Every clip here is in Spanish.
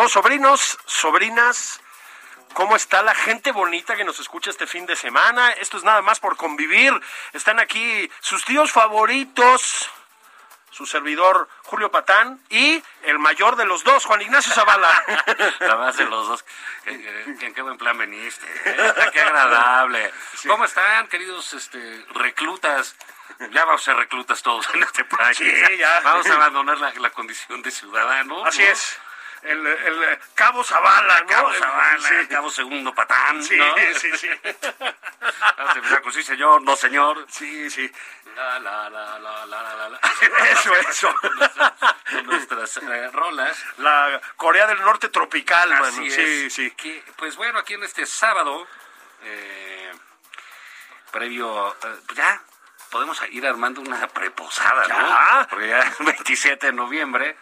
¿Qué pasó, sobrinos, sobrinas? ¿Cómo está la gente bonita que nos escucha este fin de semana? Esto es nada más por convivir. Están aquí sus tíos favoritos, su servidor Julio Patán y el mayor de los dos, Juan Ignacio Zavala. La más de los dos. ¿En qué, buen plan veniste? ¿eh? Qué agradable. ¿Cómo están, queridos este, reclutas? Ya vamos a ser reclutas todos en este país. Sí, ya. Vamos a abandonar la, la condición de ciudadano. Así ¿no? es. El, el, Cabo Zavala, ¿no? Cabo Zavala, Sí. Cabo Segundo Patán. Sí, ¿no? sí, sí. Sí, señor, no, señor. Sí, sí. La, la, la, la, la, la, la. Eso, eso. Con nuestras eh, rolas. La Corea del Norte tropical. Así Sí, es. sí. Que, pues bueno, aquí en este sábado, eh, previo, eh, ya podemos ir armando una preposada, Ya. ¿no? Porque ya el 27 de noviembre,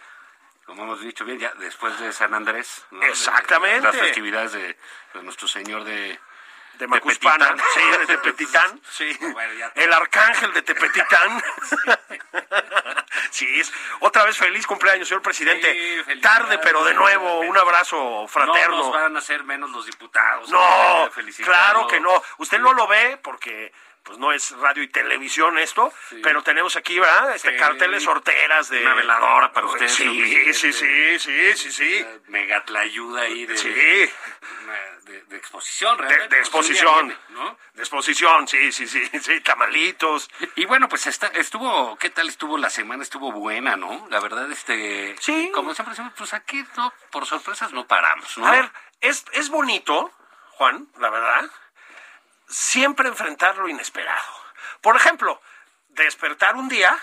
como hemos dicho bien, ya después de San Andrés. ¿no? Exactamente. Las festividades de, de nuestro Señor de... De Macuspana, sí, de Tepetitán, sí. Bueno, ya- El arcángel de Tepetitán. Sí, es otra vez feliz cumpleaños, señor presidente. Sí. Tarde, pero de nuevo, un abrazo No fraterno. nos van a hacer menos los diputados. No, claro que no. Usted no lo ve porque pues no es radio y televisión esto, pero tenemos aquí, ¿verdad? Este Sí. carteles sorteras de Una veladora para usted, señor Sí, sí, sí, sí, sí, sí. Mega ayuda ahí de, Sí. de, de exposición, realmente. de pues, exposición. viene, ¿no? De exposición, sí, sí, sí, sí, tamalitos. Y bueno, pues está, estuvo, ¿qué tal estuvo la semana? Estuvo buena, ¿no? La verdad, este... Sí. Como siempre decimos, pues aquí no, por sorpresas no paramos, ¿no? A ver, es, es bonito, Juan, la verdad, siempre enfrentar lo inesperado. Por ejemplo, despertar un día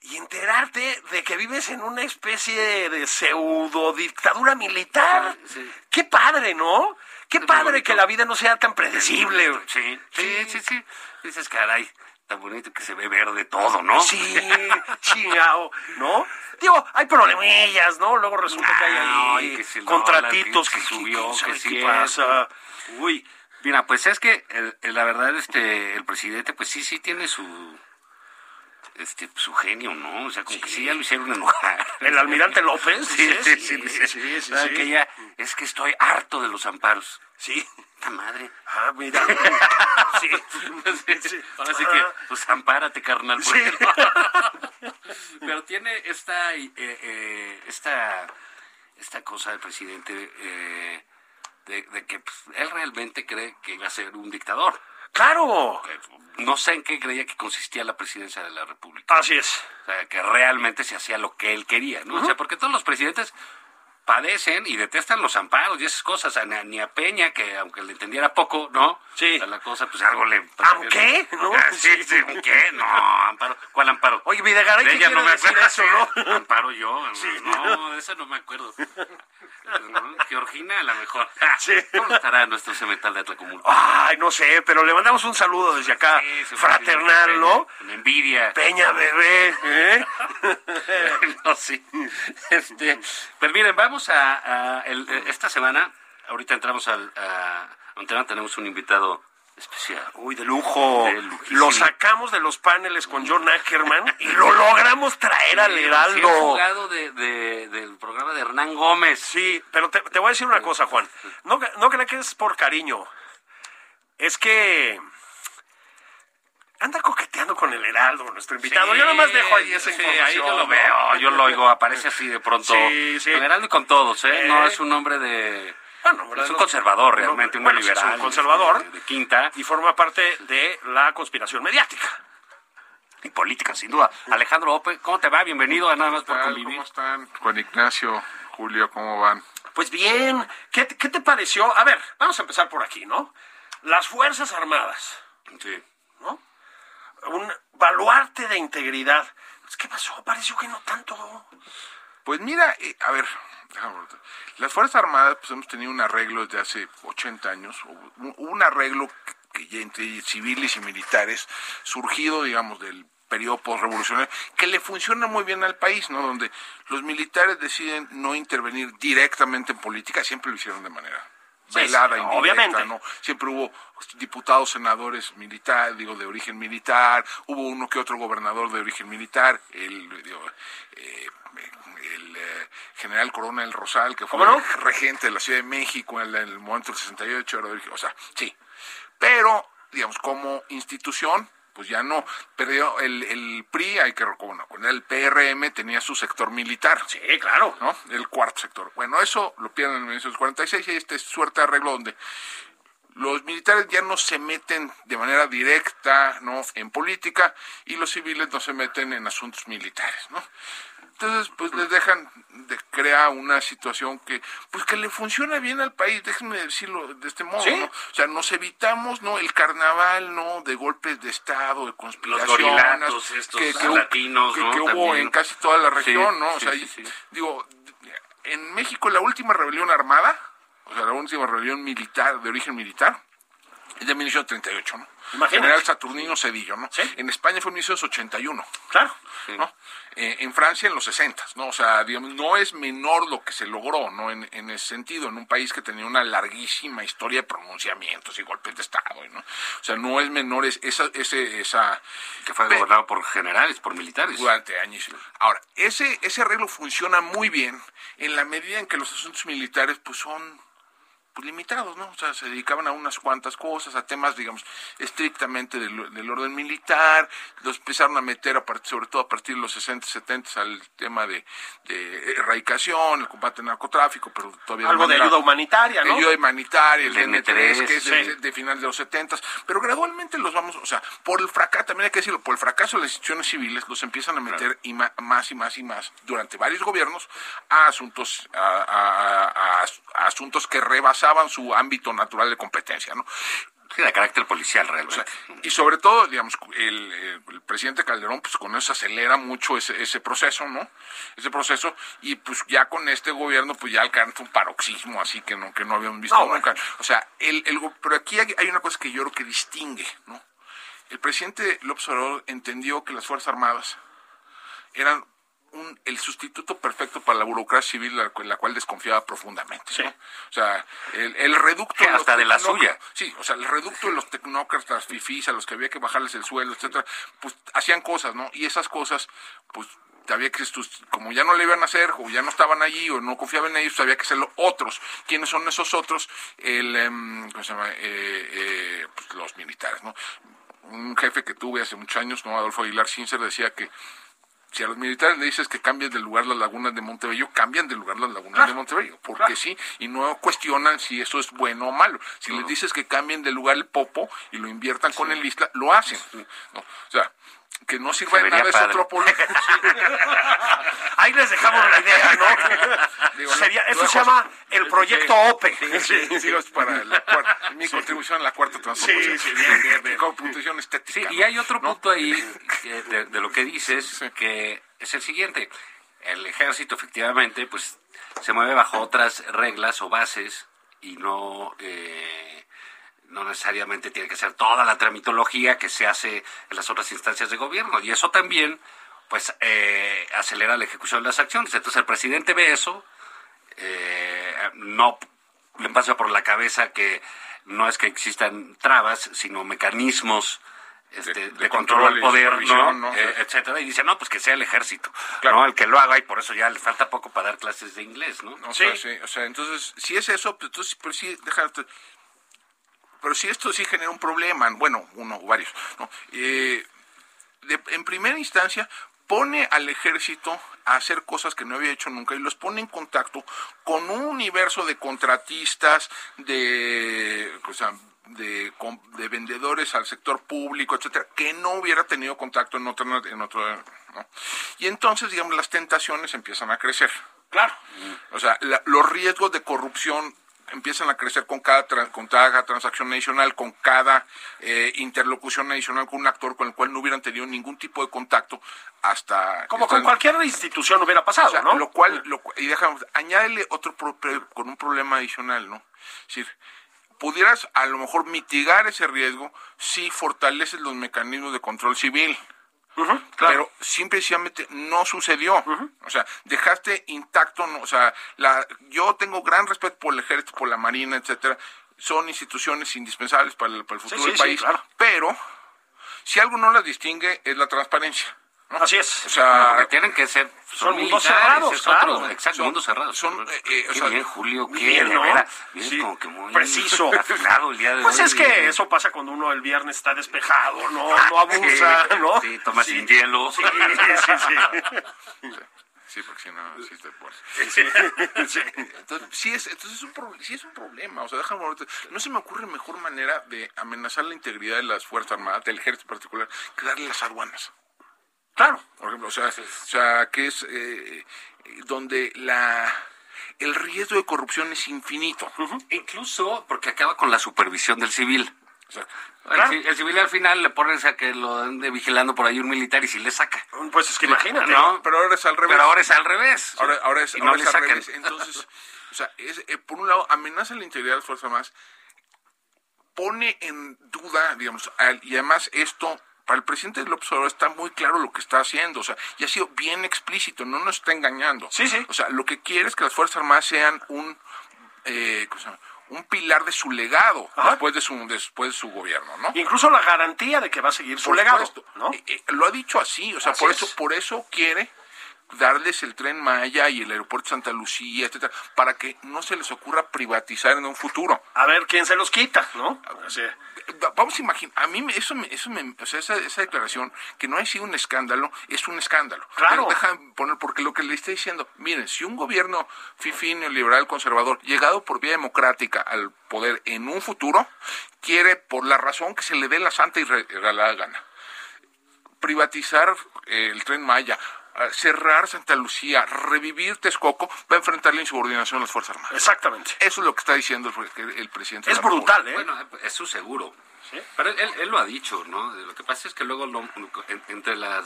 y enterarte de que vives en una especie de pseudo dictadura militar. Sí, sí. Qué padre, ¿no? Qué padre que la vida no sea tan predecible. Sí, sí, sí, sí. Dices, caray, tan bonito que se ve verde todo, ¿no? Sí, chingao, ¿no? Digo, hay problemillas, ¿no? Luego resulta que hay Ay, ahí que si contratitos que, que que- subió, sabe que si pasa. Uy, Mira, pues es que el- el- la verdad, este, el presidente, pues sí, sí tiene su, este, su genio, ¿no? O sea, como que sí ya lo hicieron enojar. el almirante López. Sí, sí, sí, sí, sí, sí, ¿Sabe sí. que ya, es que estoy harto de los amparos. Sí. ¡Esta madre! Ah, mira. Sí. Ahora sí que, Ah. pues ampárate, carnal. Porque- Pero tiene esta, eh, eh, esta, esta cosa del presidente eh, de, de que pues, él realmente cree que iba a ser un dictador. Claro. Eh, No sé en qué creía que consistía la presidencia de la República. Así es. O sea, que realmente se hacía lo que él quería, ¿no? O sea, porque todos los presidentes padecen y detestan los amparos y esas cosas. A- Ni a Peña, que aunque le entendiera poco, ¿no? Sí. A la cosa, pues algo le... ¿Aunque? ¿No? Ah, sí, sí, ¿qué? No, amparo. ¿Cuál amparo? Oye, Videgaray, De ¿qué ella no me decir acuerdo. eso, no? Amparo yo. No, de esa no me acuerdo. No, Georgina, a lo mejor. Sí. ¿Cómo estará nuestro cemental de Atlacomulco? Ay, no sé, pero le mandamos un saludo desde acá, Sí, fraternal, Peña, ¿no? Con envidia. Peña bebé, ¿eh? no, sí. Este, pero miren, vamos a, a el- eh, esta semana, ahorita entramos al a, tenemos un invitado especial. Uy, de lujo. De. Lo sacamos de los paneles con John Ackerman y lo logramos traer al Sí, Heraldo. jugado de, de- del programa de Hernán Gómez. Sí, pero te, te voy a decir una cosa, Juan. No, no creas que es por cariño. Es que anda coqueteando con el Heraldo, nuestro invitado. Sí, yo nomás dejo ahí esa sí, información. ahí yo lo ¿no? veo, yo lo oigo, aparece así de pronto. Sí, sí. Con Heraldo y con todos, ¿eh? Eh. No es un hombre de... Bueno, es un conservador realmente, un bueno, sí, es liberal. un conservador. De, de quinta. Y forma parte de la conspiración mediática. Y política, sin duda. Alejandro Ope, ¿cómo te va? Bienvenido a Nada más por convivir. ¿Cómo están? Juan Ignacio, Julio, ¿cómo van? Pues bien, ¿qué, qué te pareció? A ver, vamos a empezar por aquí, ¿no? Las Fuerzas Armadas, Sí. ¿no? Un baluarte de integridad. Pues, ¿Qué pasó? Pareció que no tanto. Pues mira, eh, a ver, las Fuerzas Armadas pues hemos tenido un arreglo desde hace 80 años, un, un arreglo que ya entre civiles y militares, surgido, digamos, del periodo postrevolucionario, que le funciona muy bien al país, ¿no? Donde los militares deciden no intervenir directamente en política, siempre lo hicieron de manera velada, sí, indirecta, obviamente. ¿no? Siempre hubo diputados, senadores militares, digo, de origen militar, hubo uno que otro gobernador de origen militar, el, digo, eh, el eh, general Coronel Rosal, que fue el regente de la Ciudad de México en, la- en el momento del 68, era de origen- o sea, sí. Pero, digamos, como institución, pues ya no. Perdió el, el PRI, hay que recordar, bueno, el PRM tenía su sector militar. Sí, claro. ¿no? El cuarto sector. Bueno, eso lo pierden en 1946 y este suerte de arreglo donde los militares ya no se meten de manera directa, ¿no? En política y los civiles no se meten en asuntos militares, ¿no? Entonces, pues les dejan de crear una situación que, pues que le funciona bien al país, déjenme decirlo de este modo, Sí. ¿no? O sea, nos evitamos, ¿no? El carnaval, ¿no? De golpes de Estado, de conspiraciones. estos hu- latinos, que, ¿no? que hubo También. en casi toda la Sí, región, ¿no? O sea, sí, y- sí. digo, en México la última rebelión armada, o sea, la última rebelión militar, de origen militar, es de 1938, ¿no? Imagínate. General Saturnino Cedillo, ¿no? Sí. En España fue en 1981, Claro. ¿no? Eh, en Francia en los 60, ¿no? O sea, digamos, no es menor lo que se logró, ¿no? En, en ese sentido, en un país que tenía una larguísima historia de pronunciamientos y golpes de Estado, ¿no? O sea, no es menor es- esa, ese, esa... Que fue gobernado por generales, por militares. durante años. Ahora, ese, ese arreglo funciona muy bien en la medida en que los asuntos militares pues son pues, limitados, ¿no? O sea, se dedicaban a unas cuantas cosas, a temas, digamos, estrictamente del, del orden militar, los empezaron a meter, a part- sobre todo a partir de los 60, 70, al tema de, de erradicación, el combate al narcotráfico, pero todavía Algo de manera- ayuda humanitaria, ¿no? ayuda humanitaria, el El DN3, que es de, sí. de finales de los 70, pero gradualmente los vamos, o sea, por el fracaso, también hay que decirlo, por el fracaso de las instituciones civiles, los empiezan a meter y ma- más y más y más durante varios gobiernos a asuntos, a, a- a- a asuntos que rebasaban su ámbito natural de competencia, ¿no? Sí, de carácter policial, O sea, realmente. y sobre todo, digamos, el, presidente Calderón, pues con eso acelera mucho ese, ese proceso, ¿no? Ese proceso, y pues ya con este gobierno, pues ya alcanza un paroxismo así que no, que no habíamos visto No, nunca. O sea, el, pero aquí hay, hay una cosa que yo creo que distingue, ¿no? El presidente López Obrador entendió que las Fuerzas Armadas eran un, el sustituto perfecto para la burocracia civil, la, la cual desconfiaba profundamente. ¿no? O sea, el, el reducto... Que los hasta de la suya. Sí, o sea, el reducto de los tecnócratas fifís a los que había que bajarles el suelo, etcétera, pues hacían cosas, ¿no? Y esas cosas, pues había que, estos- como ya no le iban a hacer, o ya no estaban allí, o no confiaban en ellos, había que hacerlo otros. ¿Quiénes son esos otros? El, em, ¿cómo se llama? Eh, eh, pues, los militares, ¿no? Un jefe que tuve hace muchos años, ¿no? Adolfo Aguilar Cincer, decía que si a los militares le dices que cambien de lugar las lagunas de Montebello, cambian de lugar las lagunas de Montebello, porque sí, y no cuestionan si eso es bueno o malo. Si les dices que cambien de lugar el Popo y lo inviertan con el Isla, lo hacen. ¿no? O sea, que no sirva de nada es otro polo. Ahí les dejamos la idea, ¿no? Digo, Sería, no se llama el proyecto OPE. Sí, sí, es para la cuarta- mi contribución a la cuarta transformación. Sí, sí, bien, bien, bien. Con puntuación estética. Sí, y hay otro punto ahí que- de, de lo que dices, Sí. que es el siguiente. El ejército, efectivamente, pues se mueve bajo otras reglas o bases y no, eh, no necesariamente tiene que ser toda la tramitología que se hace en las otras instancias de gobierno. Y eso también, pues, eh, acelera la ejecución de las acciones. Entonces el presidente ve eso, eh, no le pasa por la cabeza que no es que existan trabas, sino mecanismos este, De- de, de control al poder, ¿no? ¿no? Eh, etcétera, y dice, no, pues que sea el ejército, Claro. ¿no? El que lo haga, y por eso ya le falta poco para dar clases de inglés, ¿no? O Sí. sea, sí, o sea, entonces, si es eso, pues entonces, pero sí, déjate. Pero si esto sí genera un problema, bueno, uno o varios, ¿no? Eh, de- en primera instancia, pone al ejército a hacer cosas que no había hecho nunca y los pone en contacto con un universo de contratistas, de, o sea, de, de vendedores al sector público, etcétera, que no hubiera tenido contacto en otro, en otro, ¿no? Y entonces, digamos, las tentaciones empiezan a crecer. Claro. O sea, la- los riesgos de corrupción empiezan a crecer con cada, con cada transacción adicional, con cada eh, interlocución adicional con un actor con el cual no hubieran tenido ningún tipo de contacto hasta... Como están- con cualquier institución hubiera pasado, o sea, ¿no? Lo cual, lo y déjame, añádele otro, con un problema adicional, ¿no? Es decir, pudieras a lo mejor mitigar ese riesgo si fortaleces los mecanismos de control civil. Ujú, claro. Pero simplemente no sucedió. O sea, dejaste intacto, no, o sea, la, yo tengo gran respeto por el ejército, por la marina, etcétera. Son instituciones indispensables para el, para el futuro sí, del sí, país. claro. Pero si algo no las distingue es la transparencia. ¿No? Así es. O sea, Porque tienen que ser Son mundos cerrados, es claro. otro, exacto, Son- mundos cerrados. son, eh, eh, o qué sea, bien, Julio, qué bien, ¿no? Sí, como que muy preciso. el día de Pues hoy. es que eso pasa cuando uno el viernes está despejado, no, no abusa, Sí, ¿no? Sí, toma sin hielo. Sí, sí, sí. Sí, porque si no, sí te pones. Entonces, sí es, entonces es un, pro- sí es un problema. O sea, déjame No se me ocurre mejor manera de amenazar la integridad de las Fuerzas Armadas, del ejército en particular, que darle las aduanas. Claro. Por ejemplo, o sea, o sea que es eh, donde la el riesgo de corrupción es infinito. Incluso porque acaba con la supervisión del civil. O sea, El ci- El, civil al final le pones a que lo ande vigilando por ahí un militar y si le saca. Pues es que imagínate. ¿No? pero ahora es al revés. Pero ahora es al revés. Ahora, ahora es, Y ahora no es le al sacan. revés. Entonces, o sea, es, eh, por un lado, amenaza la integridad de las Fuerzas Armadas, pone en duda, digamos, al- y además esto, para el presidente López Obrador está muy claro lo que está haciendo, o sea, y ha sido bien explícito, no nos está engañando. Sí, sí. O sea, lo que quiere es que las Fuerzas Armadas sean un, eh, un pilar de su legado Ajá. después de su después de su gobierno, ¿no? Incluso la garantía de que va a seguir su Por legado. ¿no? Eh, eh, lo ha dicho así, o sea, Así por es. eso, por eso quiere darles el tren Maya y el aeropuerto Santa Lucía, etcétera, para que no se les ocurra privatizar en un futuro. A ver quién se los quita, ¿no? O sea, Vamos a imaginar, a mí eso me, eso me, o sea, esa, esa declaración que no ha sido un escándalo, es un escándalo. Claro. Pero Deja poner, porque lo que le está diciendo, miren, si un gobierno fifí neoliberal conservador, llegado por vía democrática al poder en un futuro, quiere, por la razón que se le dé la santa y re- regalada gana, privatizar eh, el tren Maya, cerrar Santa Lucía, revivir Texcoco, va a enfrentar la insubordinación de las Fuerzas Armadas. exactamente. Eso es lo que está diciendo el, el presidente. de Es la brutal, ¿eh? Bueno, es su seguro. Pero él, lo ha dicho, ¿no? Lo que pasa es que luego lo- en- entre las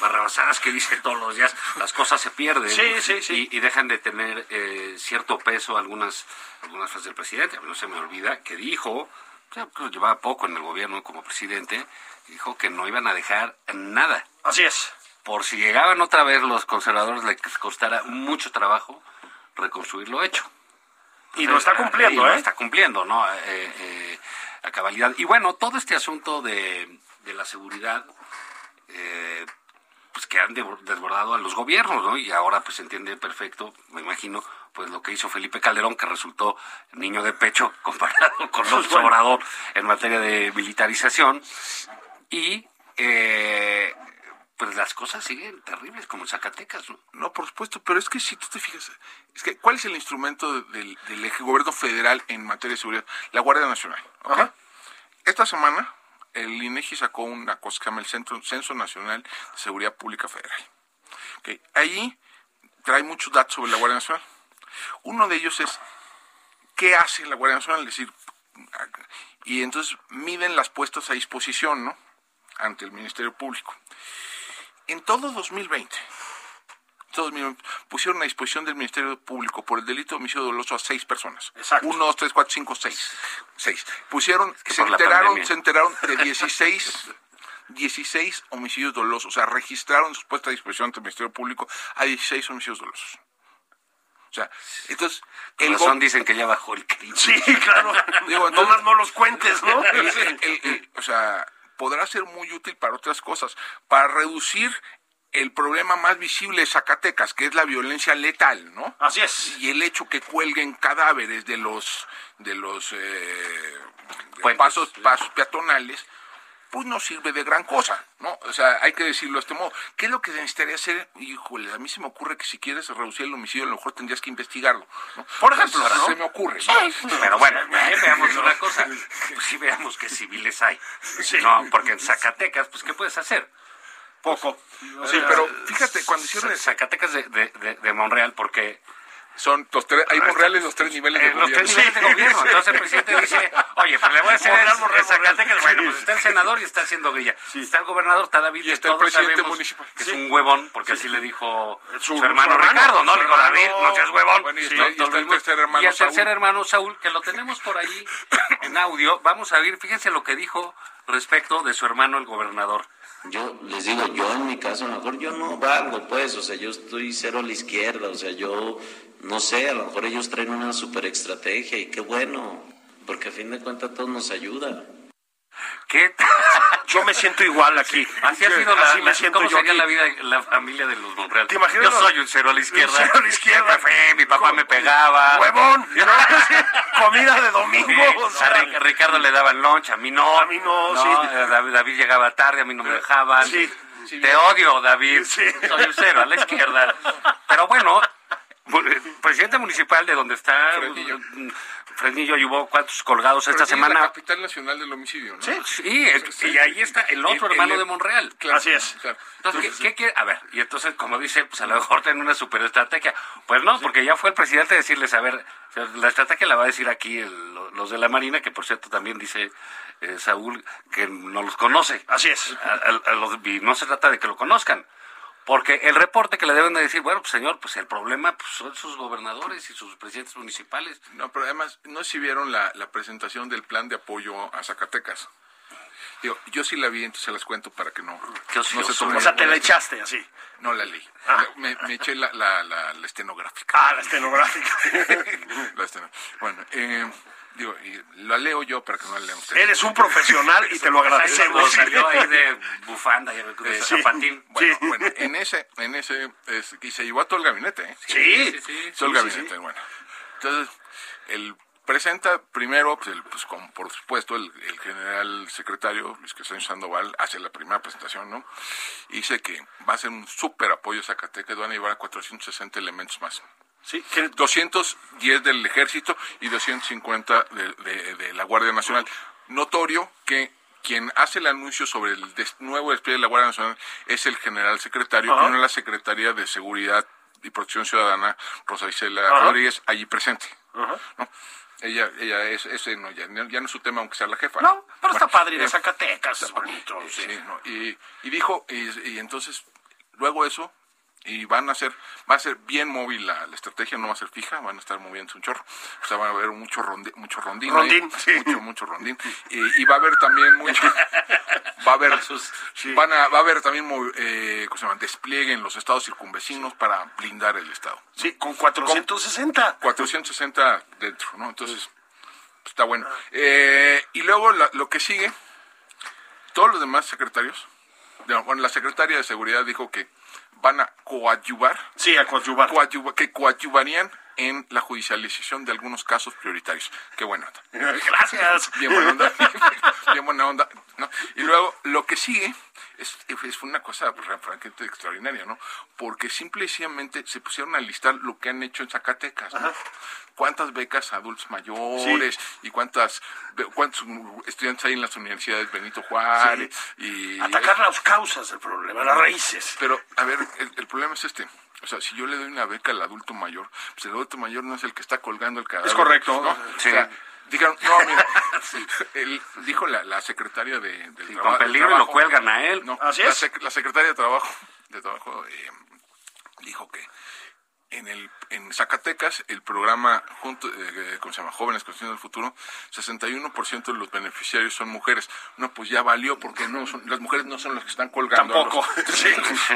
barrabasadas que dice todos los días, las cosas se pierden Sí, sí, sí. Y, y dejan de tener eh, cierto peso algunas, algunas frases del presidente. A mí no se me olvida que dijo, ya, creo que llevaba poco en el gobierno como presidente, dijo que no iban a dejar nada. Así es. Por si llegaban otra vez los conservadores, les costara mucho trabajo reconstruir lo hecho. Y lo está cumpliendo, Y lo ¿eh? está cumpliendo, ¿no? Eh, eh, a cabalidad. Y bueno, todo este asunto de, de la seguridad, eh, pues que han de- desbordado a los gobiernos, ¿no? Y ahora pues se entiende perfecto, me imagino, pues lo que hizo Felipe Calderón, que resultó niño de pecho comparado con Bueno. Obrador en materia de militarización. Y eh, pues las cosas siguen terribles, como en Zacatecas, ¿no? No, por supuesto, pero es que si tú te fijas, es que ¿cuál es el instrumento de- del, del eje gobierno federal en materia de seguridad? La Guardia Nacional. Esta semana el INEGI sacó una cosa que se llama el Centro, Censo Nacional de Seguridad Pública Federal. ¿ok? Ahí trae muchos datos sobre la Guardia Nacional. Uno de ellos es, ¿qué hace la Guardia Nacional? Es decir, y entonces miden las puestas a disposición, ¿no? Ante el Ministerio Público. En todo 2020, todo 2020, pusieron a disposición del Ministerio Público por el delito de homicidio doloso a seis personas. Exacto. Uno, dos, tres, cuatro, cinco, seis. Seis. Pusieron, que se enteraron, se enteraron de 16 16 homicidios dolosos, o sea, registraron sus puestas a disposición ante el Ministerio Público a 16 homicidios dolosos. O sea, entonces, el razón dicen que ya bajó el crimen. Sí, claro. Digo, entonces- Nomás no los cuentes, ¿no? el- el- el- o sea, podrá ser muy útil para otras cosas, para reducir el problema más visible de Zacatecas, que es la violencia letal, ¿no? Así es. Y el hecho que cuelguen cadáveres de los de los eh, de pasos pasos peatonales, pues no sirve de gran cosa, ¿no? O sea, hay que decirlo de este modo. ¿Qué es lo que necesitaría hacer? Híjole, a mí se me ocurre que si quieres reducir el homicidio, a lo mejor tendrías que investigarlo. ¿no? Por ejemplo, Se- ¿no? Se me ocurre. ¿no? Pero bueno, eh, veamos una cosa. Pues sí veamos qué civiles hay. No, porque en Zacatecas, pues ¿qué puedes hacer? Poco. Sí, pero fíjate, cuando hicieron... Zacatecas de, de, de, de Monreal, porque Son los tres, hay Monreales los tres niveles de eh, los tres gobierno. niveles de gobierno. Entonces el presidente dice, oye, pues le voy a hacer Monreal, en Zacatecas. Bueno, Sí. pues está el senador y está haciendo guilla. Está el gobernador, está David, Y está el todos presidente sabemos municipal. Que Sí. es un huevón, porque así le dijo Su- su, hermano, su hermano, Ricardo, ¿no? Le dijo, David, no seas huevón. Bueno, y Sí, está- y está el tercer hermano, Y el tercer Saúl. hermano Saúl, que lo tenemos por ahí en audio. Vamos a ver, fíjense lo que dijo respecto de su hermano el gobernador. Yo les digo, yo en mi caso, a lo mejor yo no valgo, pues, o sea, yo estoy cero a la izquierda, o sea, yo no sé, a lo mejor ellos traen una super estrategia y qué bueno, porque a fin de cuentas todo nos ayuda. ¿Qué? Yo me siento igual aquí. Así ha sido la, Así me siento ¿Cómo yo sería aquí. la vida, la familia de los Monreal? ¿Te imaginas Yo soy un cero a la izquierda. cero a la izquierda. Mi papá me pegaba. ¡Huevón! ¿no? Comida de domingo. Sí, o a sea, Ricardo le daban lunch, a mí no. A mí no, sí. eh, David, David llegaba tarde, a mí no me dejaban. Sí, Te odio, David. Sí. Soy un cero a la izquierda. Pero bueno, bu- presidente municipal de donde está Fresnillo. mm, Fresnillo llevó cuántos colgados esta sí, La semana. capital nacional del homicidio, ¿no? Sí, es- y ahí está el otro El- hermano el- de Monreal. Claro, Así es. claro. Entonces, ¿qué, qué quiere? A ver, y entonces, como dice, pues a lo mejor tienen una superestrategia. Pues no, porque ya fue el presidente a decirles, a ver, la estrategia la va a decir aquí el- los de la Marina, que por cierto también dice eh, Saúl que no los conoce. Así es. A- a- a los- y no se trata de que lo conozcan. Porque el reporte que le deben de decir, bueno, pues señor, pues el problema pues, son sus gobernadores y sus presidentes municipales. No, pero además, no sé si vieron la, la presentación del plan de apoyo a Zacatecas. Digo, yo sí la vi, entonces se las cuento para que no, no se tomen O sea, te la echaste así. No la leí. Ah. Me, me eché la, la, la, la estenográfica. Ah, la estenográfica. La esteno- Bueno, eh, digo, y la leo yo para que no la lean ustedes. Eres un profesional y te lo agradecemos. Salió ahí de bufanda, y de Sí. zapatín. Bueno, Sí. bueno, en ese, en ese, es- y se llevó a todo el gabinete, ¿eh? Sí. sí, sí. todo el gabinete, bueno. Entonces, el presenta primero, pues, el- pues, como por supuesto, el, el general secretario, Luis Crescencio Sandoval, hace la primera presentación, ¿no? Y dice que va a ser un súper apoyo a Zacatecas, van a llevar a 460 elementos más. Sí, que- 210 del ejército y 250 de, de- de la Guardia Nacional. Notorio que quien hace el anuncio sobre el des- nuevo despliegue de la Guardia Nacional es el general secretario, Ajá. y no la Secretaría de Seguridad y Protección Ciudadana, Rosa Isela Ajá. Rodríguez, allí presente. Ajá. ¿no? Ella, ella es, ese no, ya, ya no es su tema, aunque sea la jefa. No, pero está padre ir a eh, Zacatecas, es bonito. sí. Sí, no, y, y dijo, y, y entonces, luego eso, y van a ser, va a ser bien móvil la, la estrategia, no va a ser fija, van a estar moviéndose un chorro. O sea, va a haber mucho, rondi- mucho rondín. ahí, Rondín, sí. Mucho, mucho rondín. Y, y va a haber también mucho, va a haber, van a, va a haber también eh, ¿cómo se llama? despliegue en los estados circunvecinos para blindar el estado. Sí, con 460. 460 dentro, ¿no? Entonces, pues, está bueno. Eh, y luego la- lo que sigue, todos los demás secretarios, no, bueno, la secretaria de Seguridad dijo que van a coadyuvar, Sí, a coadyuvar. coadyuva- que coadyuvarían en la judicialización de algunos casos prioritarios. Qué buena onda. Gracias. Bien buena onda. Bien buena onda. ¿no? Y luego lo que sigue es, es una cosa pues, francamente extraordinaria, ¿no? Porque simple y sencillamente se pusieron a listar lo que han hecho en Zacatecas, ¿no? ¿Cuántas becas a adultos mayores y cuántas cuántos estudiantes hay en las universidades Benito Juárez y Atacar las causas del problema, las raíces. pero, a ver, el, el problema es este. O sea, si yo le doy una beca al adulto mayor, pues el adulto mayor no es el que está colgando el cadáver. Es correcto. ¿no? Sí. O sea, dijeron, no, mira, él, dijo la, la secretaria de, del Y traba- con del peligro lo cuelgan a él. No, Así la, es. sec- la secretaria de trabajo, de trabajo eh, dijo que en el en Zacatecas el programa junto eh, ¿cómo se llama? jóvenes construyendo el futuro 61% de los beneficiarios son mujeres no pues ya valió porque no son las mujeres no son las que están colgando los- Tampoco. Sí,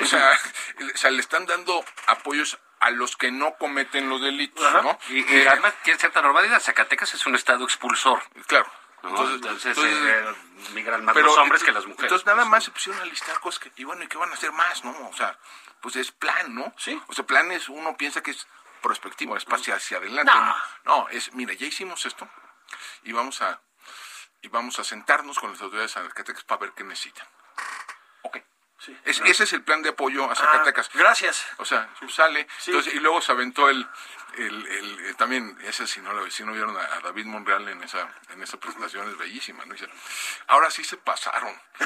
o sea el- o sea le están dando apoyos a los que no cometen los delitos Ajá. no Y, y además tiene cierta normalidad. Zacatecas es un estado expulsor. claro ¿no? entonces, Entonces, entonces, eh, migran más pero los hombres entonces- que las mujeres. Entonces nada más se pusieron a listar cosas que, y bueno, ¿y qué van a hacer más, no? O sea, pues es plan, ¿no? Sí. O sea, plan es, uno piensa que es prospectivo, es hacia, hacia adelante. No. No. no, es, mira, ya hicimos esto y vamos a, y vamos a sentarnos con las autoridades de Zacatecas para ver qué necesitan. Ok. Sí. Es- Ese es el plan de apoyo a Zacatecas. Ah, gracias. O sea, sale. Sí. Entonces, y luego se aventó el, el, el- eh, también, ese si no, lo- si no vieron a, a David Monreal en esa, en esa presentación, es bellísima, ¿no? Dice, ahora sí se pasaron.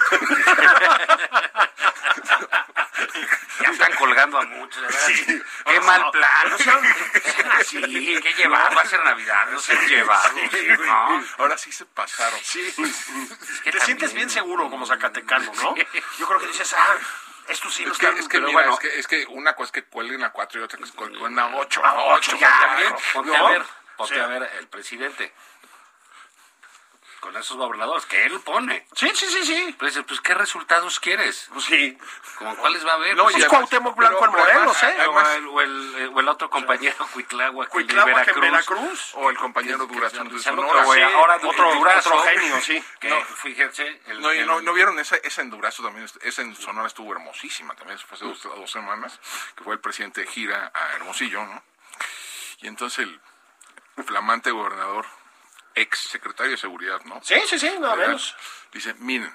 Ya están colgando a muchos. Sí. Qué mal No, plan. no sean- sean así. Qué llevado. Va a ser Navidad. No sean llevados. ¿no? Ahora sí se pasaron. Sí. que Te sientes bien seguro como zacatecano, ¿no? Yo creo que dices, ah, esto sí lo Es que, están... es que, mira, bueno. es que, es que una cosa es que cuelguen a cuatro y otra que cuelguen a ocho. A ocho, ya, ya, también. Ponte ¿No? a ver, ponte Sí. a ver el presidente. Con esos gobernadores que él pone. Sí, sí, sí, sí. Pues, pues, ¿qué resultados quieres? Pues sí. ¿Como cuáles va a haber? No, Pues, y Es además- Cuauhtémoc Blanco en Morelos, además- ¿eh? o, el, o, el, o el otro compañero, el de Cuitláhuac en Veracruz. O el compañero Que- Durazón que- de que- Sonora. Sí, ahora otro- Durazo, otro genio, sí. Que, No. fíjense, el- No, no, ¿no vieron esa, esa en Durazo también? Esa en Sonora estuvo hermosísima también, eso fue hace dos, dos semanas, que fue el presidente de gira a Hermosillo, ¿no? Y entonces el flamante gobernador, ex secretario de Seguridad, ¿no? Sí, sí, sí, nada menos. Dice, miren,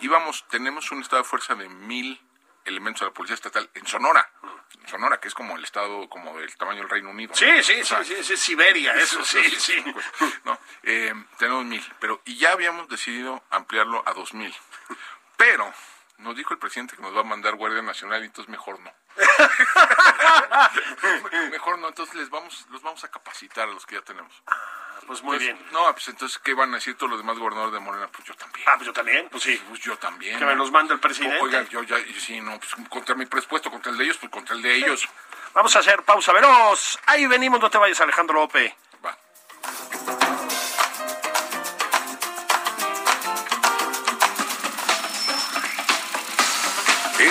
íbamos, tenemos un estado de fuerza de mil elementos de la policía estatal en Sonora, en Sonora, que es como el estado, como del tamaño del Reino Unido. ¿no? Sí, sí, O sí, sea, sí, sí, Siberia, eso sí, sí. pues, no, eh, tenemos mil, pero y ya habíamos decidido ampliarlo a dos mil. Pero nos dijo el presidente que nos va a mandar Guardia Nacional y entonces mejor no. mejor no, entonces les vamos, los vamos a capacitar a los que ya tenemos. Pues muy Entonces, bien. No, pues entonces, ¿qué van a decir todos los demás gobernadores de Morena? Pues yo también. Ah, pues yo también, pues sí. Pues yo también. Que me los mande el presidente. Oigan, yo ya, y sí, no, pues contra mi presupuesto, contra el de ellos, pues contra el de ellos. Vamos a hacer pausa veloz. Ahí venimos, no te vayas, Alejandro Lope. Va.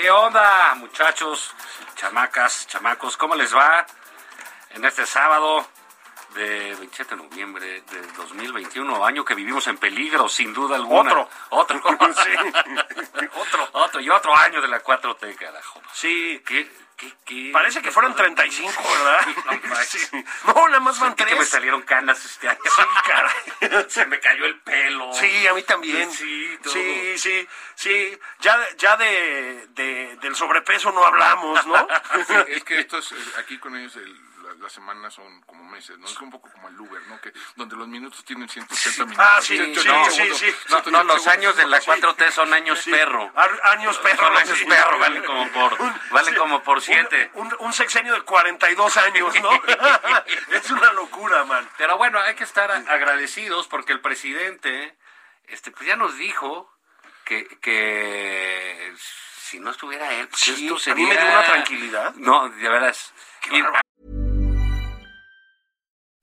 ¿Qué onda, muchachos, chamacas, chamacos? ¿Cómo les va en este sábado de 27 de noviembre de 2021, año que vivimos en peligro, sin duda alguna? Otro. Otro. Sí. otro. Otro. Y otro año de la 4T, carajo. Sí. ¿Qué, qué, qué? Parece que fueron 35, ¿verdad? No manches. Sí. No, nada más van que me salieron canas este año. Sí, caray. Se me cayó el pelo. Sí, a mí también. Sí, todo. sí, sí, sí. Ya, ya de, de- del sobrepeso no hablamos, ¿no? Sí, es que estos, eh, aquí con ellos, el- las semanas son como meses, ¿no? Es un poco como el Uber, ¿no? Que donde los minutos tienen 180 minutos. Ah, sí, 180 sí, segundos, sí, sí. No, 180 no, los años de la Sí. 4T son años Sí. perro. Años perro. Son años sí. perro, valen como por, valen Sí. como por Un- siete. Un, un sexenio de 42 años, ¿no? es una locura, man. Pero bueno, hay que estar a- agradecidos porque el presidente este, pues ya nos dijo que, que si no estuviera él, pues Sí, esto a sería... mí me dio una tranquilidad. No, de veras. Y-.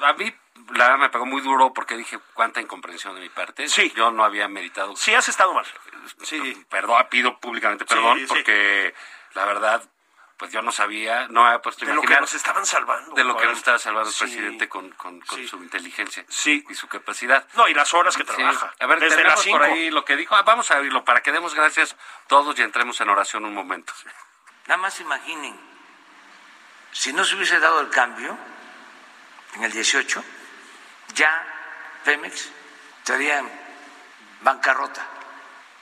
A, a mí, la verdad, me pegó muy duro porque dije cuánta incomprensión de mi parte. Sí. Yo no había meditado. Sí, has estado mal. Sí. Perdón, pido públicamente perdón sí. porque la verdad, pues yo no sabía, no había puesto De lo que nos estaban salvando. de lo que nos estaba salvando el Sí. presidente con, con, con Sí. su inteligencia Sí. y su capacidad. No, y las horas que Sí. trabaja. A ver, Desde tenemos las 5. por ahí lo que dijo. Ah, vamos a oírlo para que demos gracias todos y entremos en oración un momento. Nada más imaginen, si no se hubiese dado el cambio en el 18, ya Pemex estaría en bancarrota.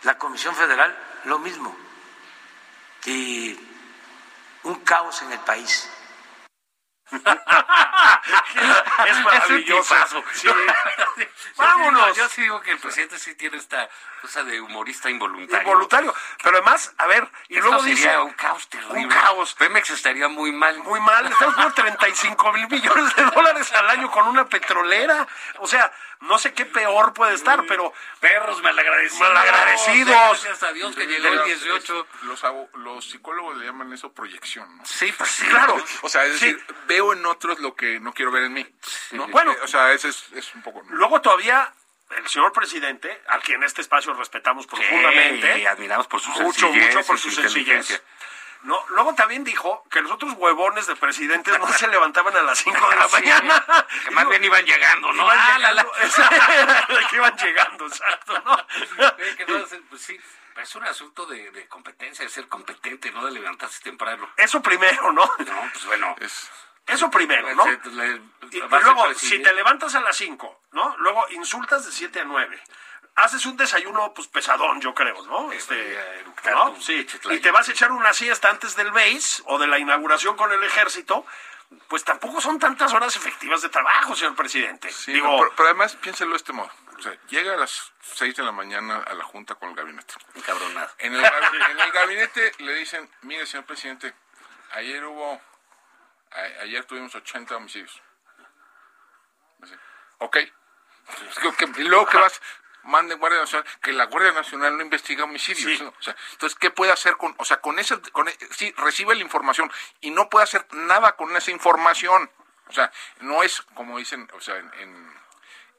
La Comisión Federal lo mismo. Y un caos en el país. Es maravilloso. Es un. Sí. Yo sí Vámonos. digo- Yo sí digo que el presidente sí tiene esta cosa de humorista involuntario. Involuntario. Pero además, a ver, y Esto luego sería dice... un caos terrible. Un caos. Pemex estaría muy mal. Muy mal, estamos por 35 mil millones de dólares al año con una petrolera. O sea, no sé qué peor puede estar, pero Perros malagradecidos. Malagradecidos. Gracias a Dios que llegó el 18. Los, abo- los psicólogos le llaman eso proyección, ¿no? Sí, pues sí. claro. O sea, es Sí. decir, veo en otros lo que no quiero ver en mí. ¿no? Bueno. Eh, o sea, ese es, es un poco... ¿no? luego todavía el señor presidente, al que en este espacio respetamos profundamente, Y admiramos por su mucho, sencillez. mucho por su sencillez. No, luego también dijo que los otros huevones de presidentes no se levantaban a las 5 de la Sí, mañana. Que más bien iban llegando, ¿no? Iban Ah, la, la. que iban llegando, exacto, ¿no? Que no, pues sí, pero es un asunto de, de competencia, de ser competente, no de levantarse temprano. Eso primero, ¿no? No, pues bueno. Es, Eso primero, ¿no? se- le- Y, luego, si te levantas a las 5, ¿no? Luego insultas de 7 a 9. Haces un desayuno, pues pesadón, yo creo, ¿no? Este, ¿no? Sí. Y te vas a echar una siesta antes del base o de la inauguración con el ejército. Pues tampoco son tantas horas efectivas de trabajo, señor presidente. sí, Digo, no, pero, pero además piénselo de este modo. O sea, llega a las 6 de la mañana a la junta con el gabinete. Encabronado. En el, en el gabinete le dicen, mire, señor presidente, ayer hubo, a- ayer tuvimos 80 homicidios. Dice, ok. Y luego que vas, manden Guardia Nacional, que la Guardia Nacional no investiga homicidios. Sí. ¿no? O sea, entonces, ¿qué puede hacer con, o sea, con ese, con, e- sí, recibe la información y no puede hacer nada con esa información? O sea, no es, como dicen, o sea, en, en,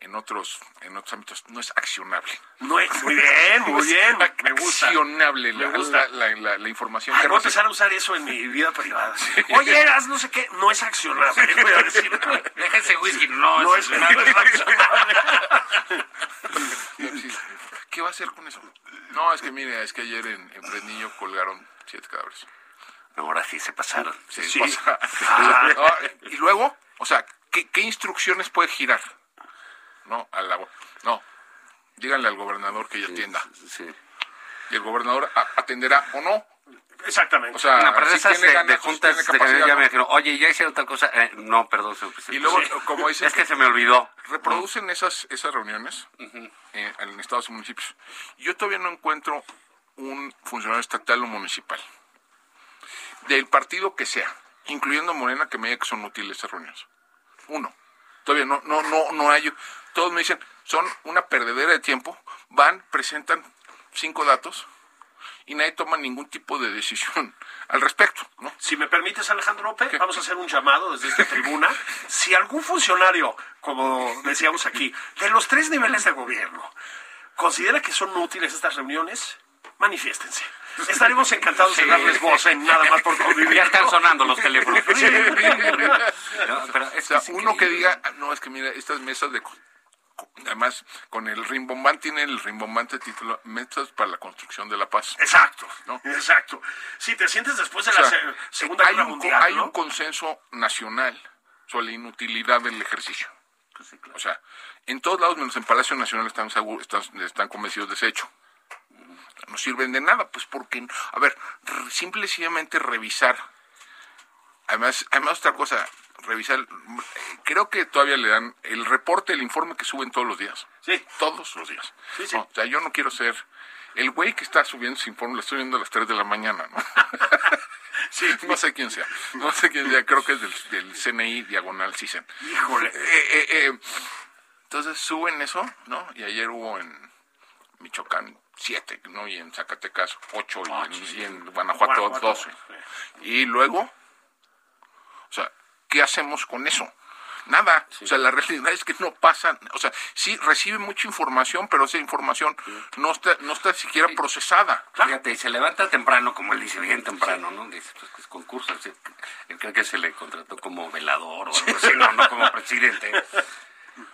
en otros, en otros ámbitos, no es accionable. no es- muy bien, muy bien. Me gusta. Accionable la, Me gusta. la, la- la- la información Ay, que voy a empezar a usar eso en mi vida privada. Oye, eras no sé qué, no es accionable, voy a decir. Déjense whisky, no, No es es, no es accionable. ¿Qué va a hacer con eso? No, es que mire, es que ayer en, en Fresnillo colgaron siete cadáveres. Ahora sí se pasaron. Sí, Sí. Ah. y luego, o sea, ¿qué, qué instrucciones puede girar? No, a la- no, díganle al gobernador que ella atienda. Sí. Y el gobernador atenderá o no. Exactamente. O sea, No, pero si esas tiene de, ganas, de pues, juntas tiene de capacidad, ya ¿no? me dijeron, oye, ya hicieron tal cosa. Eh, no, perdón, señor presidente. Y luego, Sí. como dicen, Es que se me olvidó. reproducen esas, esas reuniones eh, en estados y municipios. Yo todavía no encuentro un funcionario estatal o municipal, del partido que sea, incluyendo Morena, que me diga que son útiles esas reuniones. Uno. Todavía no, no, no, no hay. Todos me dicen, son una perdedera de tiempo, van, presentan cinco datos y nadie toma ningún tipo de decisión al respecto, ¿no? Si me permites, Alejandro López, vamos a hacer un llamado desde esta tribuna. Si algún funcionario, como decíamos aquí, de los tres niveles de gobierno, considera que son útiles estas reuniones, manifiéstense. Estaremos encantados de darles voz en nada más por convivir. Ya están sonando los teléfonos. Sí. No, pero es O sea, es uno que diga, "Ah, no, es que mira, estas mesas de... Además, con el rimbombante tiene el rimbombante título Mesas para la construcción de la paz. Exacto, ¿No? exacto. Si te sientes después de O la sea, se- Segunda hay Guerra Mundial, hay ¿no? un consenso nacional sobre la inutilidad del ejercicio. O sea, en todos lados menos en Palacio Nacional están, están, están convencidos de ese hecho. No sirven de nada, pues porque, a ver, simple y sencillamente revisar. Además, además otra cosa, revisar, creo que todavía le dan el reporte, el informe que suben todos los días. Sí. Todos los días. Sí, sí. No, o sea, yo no quiero ser el güey que está subiendo ese informe, lo estoy viendo a las 3 de la mañana, ¿no? Sí, no sé quién sea. No sé quién sea, creo que es del, del CNI diagonal CISEN. Híjole. Eh, eh, eh, entonces suben eso, ¿no? Y ayer hubo en Michoacán siete, ¿no? Y en Zacatecas ocho, y, en, y en Guanajuato Guanajuato, doce. Y luego, o sea, ¿qué hacemos con eso? Nada. O sea, la realidad es que no pasa. O sea, sí recibe mucha información, pero esa información no está, no está siquiera procesada. Fíjate, y se levanta temprano, como él dice, bien temprano, ¿no? Dice, pues que es concurso. Él cree que se le contrató como velador o algo así, no, no como presidente.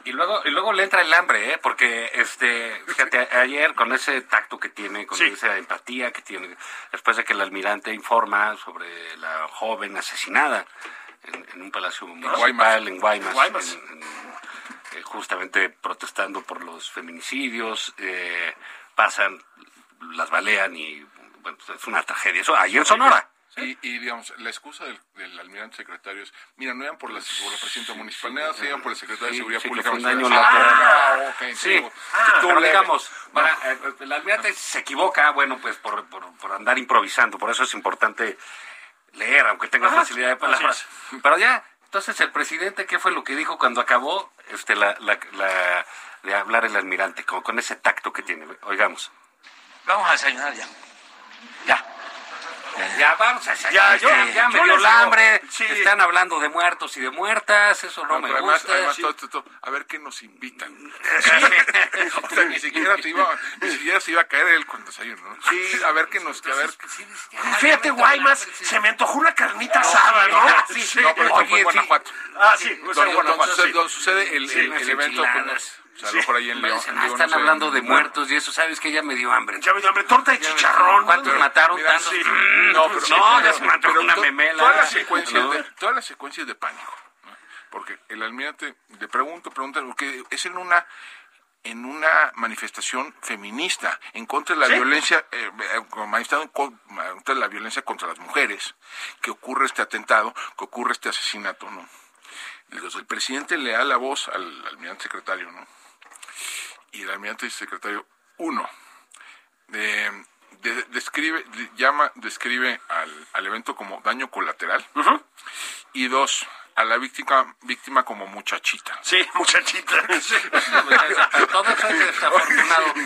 Y luego, y luego le entra el hambre, ¿eh? Porque, este, fíjate, ayer con ese tacto que tiene, con Sí. esa empatía que tiene, después de que el almirante informa sobre la joven asesinada en, en un palacio municipal en Guaymas, Guaymas. en- en- eh, justamente protestando por los feminicidios, eh, pasan, las balean y, bueno, pues es una tragedia. Eso ahí en Sonora. Y, y, digamos, la excusa del, del almirante secretario es, mira, no iban por la, por la presidenta municipal, no iban por el secretario de Sí, Seguridad sí, Pública. fue un Ah, lateral. ok, Sí, digo, tú pero leve. digamos, para, eh, el almirante se equivoca, bueno, pues por, por, por andar improvisando, por eso es importante leer, aunque tengas Ajá, facilidad de palabras. Pero ya, entonces el presidente, ¿qué fue lo que dijo cuando acabó este, la, la, la- de hablar el almirante, como con ese tacto que tiene? Oigamos. Vamos a desayunar ya. Ya. Ya, vamos a Ya, ya, yo- ya, ya me dio el hambre, sí. están hablando de muertos y de muertas, eso no, No, me pero además, gusta. además Sí. todo, todo, todo, a ver qué nos invitan. o sea, ni siquiera se iba, ni siquiera se iba a caer él con desayuno, ¿no? Sí, a ver qué nos, a ver. Fíjate, Guaymas, se me antojó una carnita asada, ¿no? sí, Sí. No, pero esto fue en Oye, sí. Guanajuato. Ah, sí, en Guanajuato, sucede, sí. donde sucede el, el- el evento, pues, enchiladas. O sea, a lo mejor ahí en León. Dicen, en ah, León, están no hablando de muertos y eso, ¿sabes que Ya me dio hambre. Ya me dio hambre. Torta de chicharrón. ¿Cuántos mataron Mira, tantos? sí. Mm, No, pero, no, ya se pero una to- memela. Todas las secuencias, ¿no? de, todas las secuencias de pánico. ¿no? Porque el almirante le pregunto, pregunta, porque es en una en una manifestación feminista en contra de la ¿Sí? violencia, eh, eh, manifestado en con- contra de la violencia contra las mujeres, que ocurre este atentado, que ocurre este asesinato, ¿no? El presidente le da la voz al almirante secretario, ¿no? Y el almirante secretario, uno, de- de- describe, de- llama, describe al, al evento como daño colateral, y dos, a la víctima, víctima como muchachita. Sí, muchachita. Sí. Todo eso es desafortunado.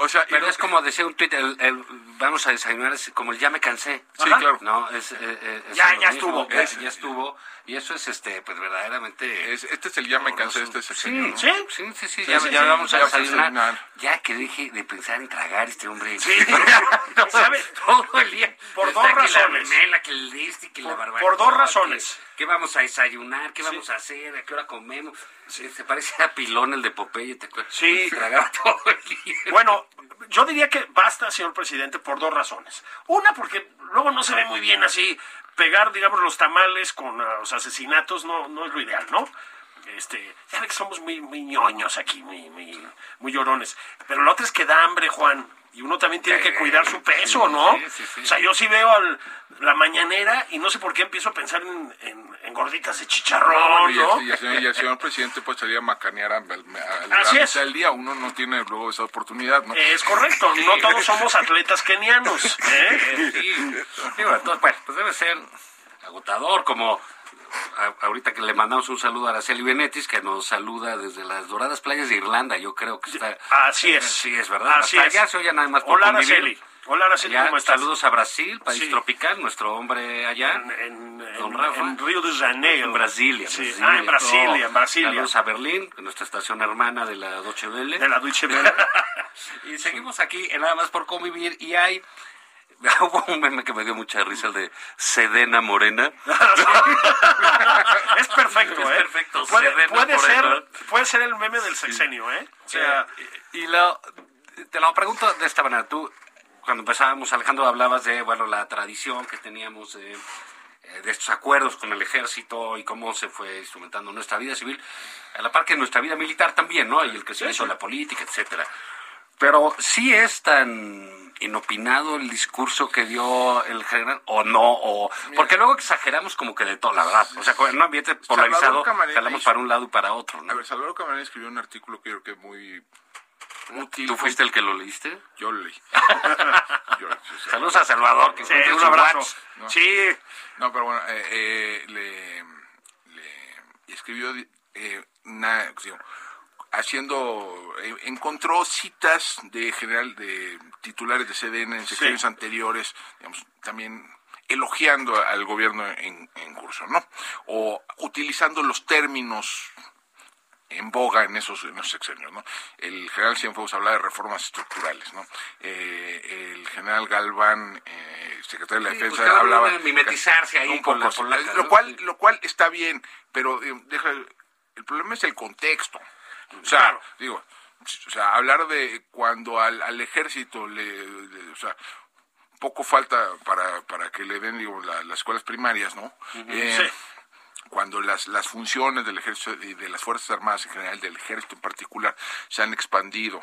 O sea, Pero es como decía un tuit, el, el- vamos a desayunar, es como el ya me cansé. Sí, claro. No, es, eh, eh, es Ya- ya mismo, estuvo. es- ya estuvo. Y eso es, este, pues verdaderamente... es- este es el ya me cansé este Sí, sexenio, ¿no? sí, sí, sí, sí, ya, sí, ya sí, vamos a desayunar. desayunar. Ya que deje de pensar en tragar este hombre. Sí. todo, ¿Sabe? todo el día. Por Está dos que razones. La memela, que el este, que la Por- barbacoa. por dos razones. ¿Qué vamos a desayunar? ¿Qué vamos a hacer? ¿A qué hora comemos? Se parece a Pilón, el de Popeye. ¿te acuerdas? Sí. Tragaba todo el día. Bueno, yo diría que basta, señor presidente, por dos razones. Una, porque luego no se ve muy bien así pegar, digamos, los tamales con ah, los asesinatos, no, no es lo ideal, ¿no? Este, ya ve que somos muy, muy ñoños aquí, muy, muy, muy llorones. Pero la otra es que da hambre, Juan. Y uno también tiene que cuidar su peso, ¿no? sí, sí, sí. O sea, yo sí veo al- la mañanera y no sé por qué empiezo a pensar en, en- en gorditas de chicharrón, y, el, ¿no? y el señor, y el señor presidente pues salir a macanear a, a, a- Así es. día. Uno no tiene luego esa oportunidad, ¿no? Es correcto, no todos somos atletas kenianos. ¿eh? Sí, digo, entonces, bueno, pues debe ser agotador, como ahorita que le mandamos un saludo a Araceli Benetis, que nos saluda desde las doradas playas de Irlanda, yo creo que está... Así es. Sí, es verdad. Así Hasta es. allá se oye nada más por Hola, convivir. Araceli. Hola, Araceli, ¿cómo estás? saludos a Brasil, país Sí. tropical, nuestro hombre allá. En, en- Don en- Rafa. en Río de Janeiro. En Brasilia. Sí. Brasilia. Ah, en Brasilia, en Brasilia. Saludos a Berlín, nuestra estación hermana de la Deutsche Welle. De la Deutsche Welle. Y seguimos aquí en Nada más por convivir y hay... Hubo un meme que me dio mucha risa, el de Sedena Morena. es perfecto, Es ¿eh? perfecto, Puede, Sedena puede Moreno. ser, puede ser el meme del sexenio, ¿eh? O sea, y lo, te lo pregunto de esta manera. Tú, cuando empezábamos, Alejandro, hablabas de bueno la tradición que teníamos de, eh, de estos acuerdos con el ejército y cómo se fue instrumentando nuestra vida civil, a la par que nuestra vida militar también, ¿no? Y el crecimiento de la política, etcétera. Pero sí es tan inopinado el discurso que dio el general, o no, o porque luego exageramos como que de todo, la verdad. O sea, en un ambiente polarizado, jalamos para un lado y para otro, ¿no? A ver, Salvador Camarena escribió un artículo que yo creo que muy útil. ¿Tú fuiste el que lo leíste? Yo lo leí. Yo- Saludos a Salvador, que Sí, un abrazo. No. Sí, No, pero bueno, eh, eh, le, le escribió eh, una, digo, haciendo, eh, encontró citas de general de titulares de CDN en secciones anteriores, digamos, también elogiando al gobierno en, en curso, ¿no? O utilizando los términos en boga en esos, en esos sexenios, ¿no? El general Cienfuegos hablaba de reformas estructurales, ¿no? Eh, el general Galván, eh, secretario de la Sí, Defensa, pues, hablaba... de mimetizarse ahí un con la poco, polaca, lo cual, lo cual está bien, pero eh, deja, el problema es el contexto. O sea, digo, o sea, hablar de cuando al, al ejército le, le- o sea, poco falta para, para que le den, digo, la- las escuelas primarias, ¿no? Eh, Sí. Cuando las, las funciones del ejército y de las Fuerzas Armadas en general, del ejército en particular, se han expandido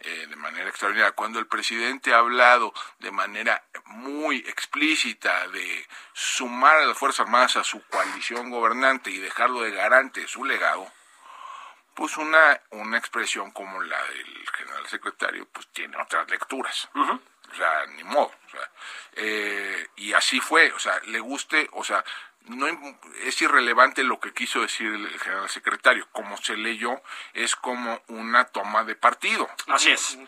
eh, de manera extraordinaria. Cuando el presidente ha hablado de manera muy explícita de sumar a las Fuerzas Armadas a su coalición gobernante y dejarlo de garante de su legado, pues una, una expresión como la del general secretario, pues tiene otras lecturas. O sea, ni modo. o sea, eh, y así fue, o sea, le guste, o sea, no es irrelevante lo que quiso decir el, general secretario. Como se leyó, es como una toma de partido. así es.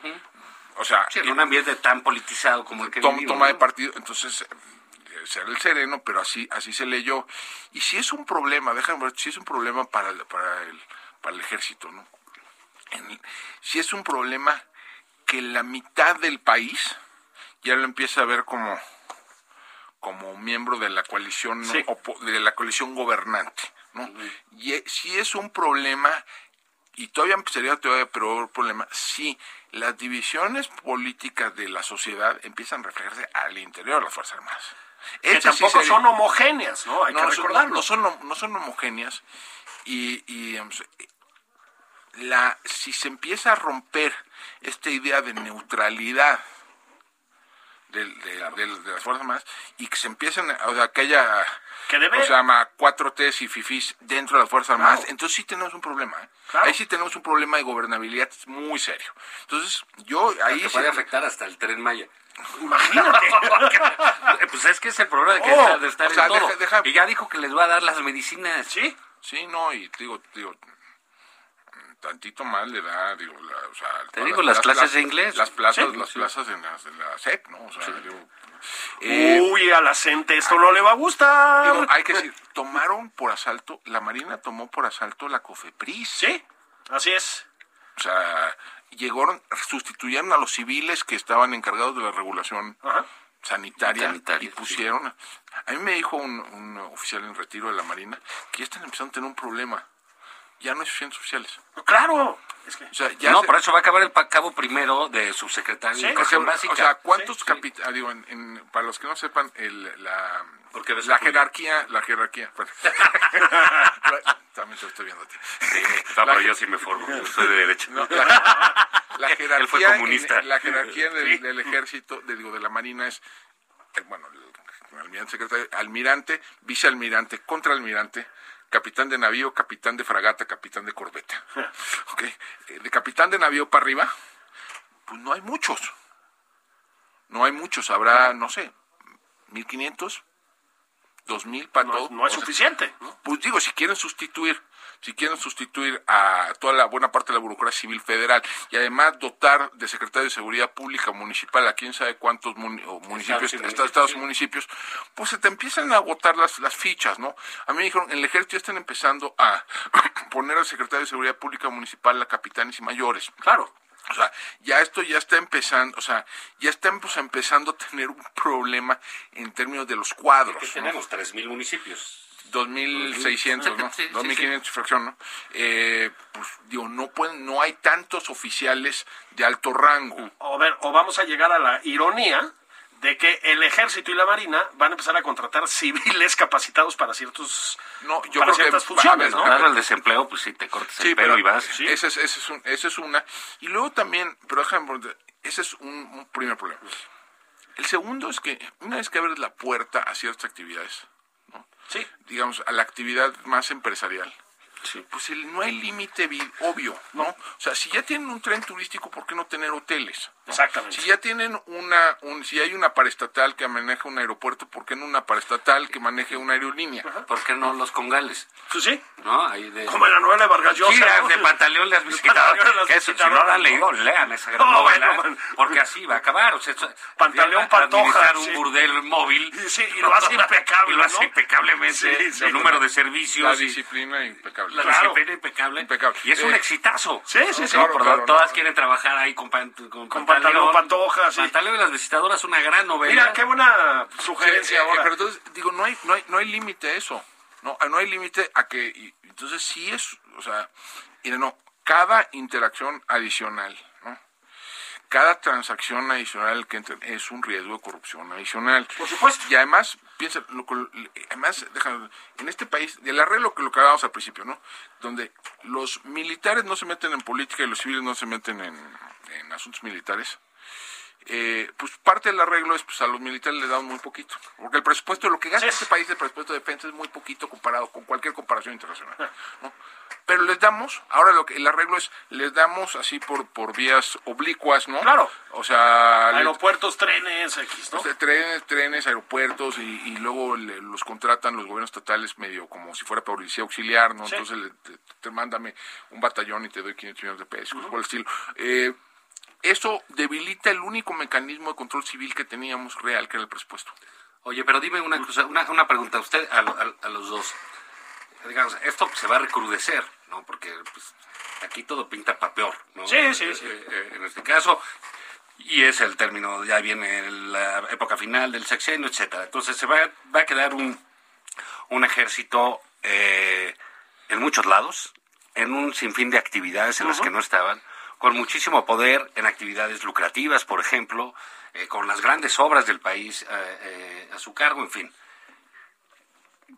O sea, Sí, en un ambiente tan politizado como el que tom- vivimos, toma de partido, entonces eh, será el sereno, pero así así se leyó. Y si es un problema, déjame ver, si es un problema para el, para el, para el ejército, ¿no? En- si es un problema que la mitad del país ya lo empieza a ver como como miembro de la coalición Sí. de la coalición gobernante, ¿no? Y eh, si es un problema y todavía sería todavía peor problema si las divisiones políticas de la sociedad empiezan a reflejarse al interior de las Fuerzas Armadas. Que Ese sí tampoco sería- son homogéneas, ¿no? Hay no, que no recordarlo. no son, no son homogéneas y, y, la, si se empieza a romper esta idea de neutralidad del- de, del- de las fuerzas armadas y que se empiezan, a- o sea, que haya, Que debe- o sea, llama cuatro T's y fifís dentro de las fuerzas armadas, Claro. entonces sí tenemos un problema. ¿eh? Claro. Ahí sí tenemos un problema de gobernabilidad muy serio. Entonces, yo ahí Que sí- puede afectar hasta el tren Maya. Imagínate. pues es que es el problema de que Oh, está- de estar o sea, en todo. deja- deja- Y ya dijo que les va a dar las medicinas. sí, Sí, no, y digo, digo, tantito más le da, digo, la, o sea, Te digo, las clases de inglés. Las plazas, Sí, las sí. plazas en la, en la SEP, ¿no? O sea, digo, eh, Uy, a la gente esto no le va a gustar. digo, hay que decir, tomaron por asalto, la Marina tomó por asalto la COFEPRIS. Sí, así es. O sea, llegaron, sustituyeron a los civiles que estaban encargados de la regulación Ajá. sanitaria, Sanitaria, y pusieron... A mí me dijo un, un oficial en retiro de la Marina que ya están empezando a tener un problema. Ya no hay suficientes oficiales. Claro. Es que, O sea, ya no, se- por eso va a acabar el cabo primero de subsecretario de educación básica. o sea, ¿cuántos Sí, sí. capítulos? digo, en- en- para los que no sepan, el, la, Porque la jerarquía, la jerarquía. bueno. También te estoy viendo a ti. Sí, no, pero yo sí me formo, yo soy de derecha. No, la, la jerarquía, Él fue en- comunista. la jerarquía del, del ejército, de, digo, de la marina es, eh, bueno, el, almirante secretario, almirante, vicealmirante, contraalmirante, capitán de navío, capitán de fragata, capitán de corbeta. ¿Ok? Eh, De capitán de navío para arriba, pues no hay muchos. No hay muchos, habrá, no sé, 1500, 2000 para no, todo. no es O sea, suficiente. ¿no? pues digo, si quieren sustituir, si quieren sustituir a toda la buena parte de la burocracia civil federal y además dotar de secretario de seguridad pública municipal a quién sabe cuántos muni- o municipios, Estados estados, estados municipios, pues se te empiezan a agotar las, las fichas, ¿no? A mí me dijeron, en el ejército ya están empezando a poner al secretario de seguridad pública municipal a capitanes y mayores. Claro. O sea, ya esto ya está empezando, o sea, ya estamos empezando a tener un problema en términos de los cuadros. Que ¿no? tenemos 3.000 municipios. 2.600, ¿no? Sí, sí, 2.500 fracción, ¿no? Eh, pues digo, no pueden, no hay tantos oficiales de alto rango. O, ver, o vamos a llegar a la ironía de que el ejército y la marina van a empezar a contratar civiles capacitados para ciertos No, yo para creo que ciertas a funciones, haber- ¿no? Claro, el desempleo, pues sí, te cortas Sí, el pelo pero y vas. esa es, esa es, un- esa es una. Y luego también, pero déjame, ese es un, un primer problema. El segundo es que una vez que abres la puerta a ciertas actividades. Sí. digamos, a la actividad más empresarial, pues el- no hay límite vi- obvio, ¿no? O sea, si ya tienen un tren turístico, ¿por qué no tener hoteles? Exactamente. Si ya tienen una, un, si hay una paraestatal que maneja un aeropuerto, ¿por qué no una paraestatal que maneje una aerolínea? ¿Por qué no los congales? Pues sí, ¿No? Ahí de... como en la novela de Vargas Llosa. Sí, ¿no? de Pantaleón le has De visitado. Pantaleón le has Que eso, si no ¿no? leído, lean esa gran No, novela. bueno, porque así va a acabar. O sea, Pantaleón Pantoja, un sí. burdel móvil. Y sí, y lo hace impecable, Y lo hace impecablemente. Sí, sí. el número de La servicios. y- disciplina impecable. la Claro. disciplina impecable. Impecable. Y es un Eh, exitazo. sí, sí, ¿no? sí. Por- Claro, claro, todas no. quieren trabajar ahí con, con, Con Pantaleón Pantoja, sí. Y las visitadoras, una gran novela. Mira, qué buena Sí, sugerencia eh. Pero entonces, digo, no hay, no hay, no hay límite a eso. No, no hay límite a que. y- entonces, sí es. O sea, mire, no. Cada interacción adicional. Cada transacción adicional que entre es un riesgo de corrupción adicional. Por supuesto. Y además, piensa, lo además, déjame, en este país, del arreglo que lo que hablábamos al principio, ¿no? Donde los militares no se meten en política y los civiles no se meten en, en asuntos militares eh, pues parte del arreglo es pues a los militares les dan muy poquito, porque el presupuesto, lo que gasta Sí. este país del presupuesto de defensa es muy poquito comparado con cualquier comparación internacional, ¿no? Pero les damos, ahora lo que el arreglo es, les damos así por por vías oblicuas, ¿no? Claro. O sea, les- Aeropuertos, trenes, X, ¿no? o sea, trenes, trenes, aeropuertos y, y luego le- los contratan los gobiernos estatales medio como si fuera policía auxiliar, ¿no? Sí. Entonces le- te, te mándame un batallón y te doy 500 millones de pesos, cosas por el estilo. Eh, eso debilita el único mecanismo de control civil que teníamos real, que era el presupuesto. Oye, pero dime una cosa, una, una pregunta. Usted, a, lo- a- a los dos. Digamos, esto se va a recrudecer, ¿no? Porque pues, aquí todo pinta para peor, ¿no? Sí, sí, sí. Eh, eh, en este caso, y es el término, ya viene la época final del sexenio, etcétera. Entonces se va, va a quedar un, un ejército eh, en muchos lados, en un sinfín de actividades en las que no estaban, con muchísimo poder en actividades lucrativas, por ejemplo, eh, con las grandes obras del país eh, eh, a su cargo, en fin.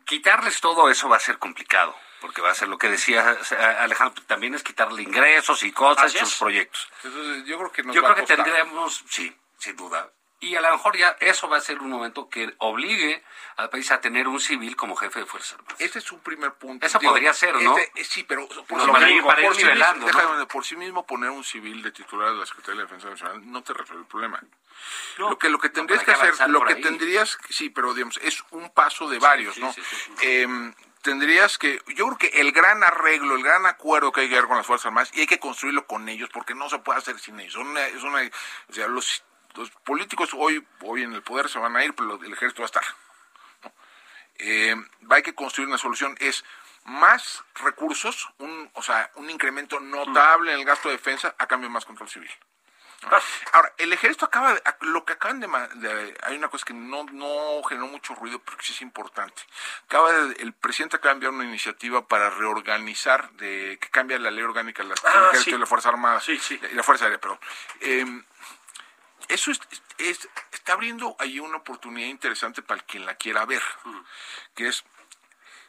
Quitarles todo eso va a ser complicado, porque va a ser lo que decía Alejandro, también es quitarle ingresos y cosas, Así sus proyectos. Entonces yo creo que nos Yo va a creo que tendremos, sí, sin duda. Y a lo mejor ya eso va a ser un momento que obligue al país a tener un civil como jefe de Fuerzas Armadas. Ese es un primer punto. Eso podría ser, ¿no? este- sí, pero por, sí mismo, para ir por sí mismo- ¿no? déjame, por sí mismo poner un civil de titular de la Secretaría de Defensa Nacional no te resuelve el problema. No, lo que lo que tendrías que hacer, lo que ahí. tendrías, sí, pero digamos, es un paso de varios, sí, ¿no? sí, sí. Em, tendrías que, yo creo que el gran arreglo, el gran acuerdo que hay que hacer con las Fuerzas Armadas, y hay que construirlo con ellos, porque no se puede hacer sin ellos. Son una- es una, o sea, los, los políticos hoy, hoy en el poder se van a ir, pero el ejército va a estar. ¿no? Eh, hay que construir una solución, es más recursos, un, o sea, un incremento notable en el gasto de defensa a cambio de más control civil. Ahora, el ejército acaba de, lo que acaban de, hay una cosa que no, no generó mucho ruido, pero que sí es importante. Acaba de- el presidente acaba de enviar una iniciativa para reorganizar, de, que cambia la ley orgánica del Ah, ejército sí. y la Fuerza Armada. Sí, sí. Y la Fuerza Aérea, perdón. Eh, eso es, es- está abriendo ahí una oportunidad interesante para quien la quiera ver, que es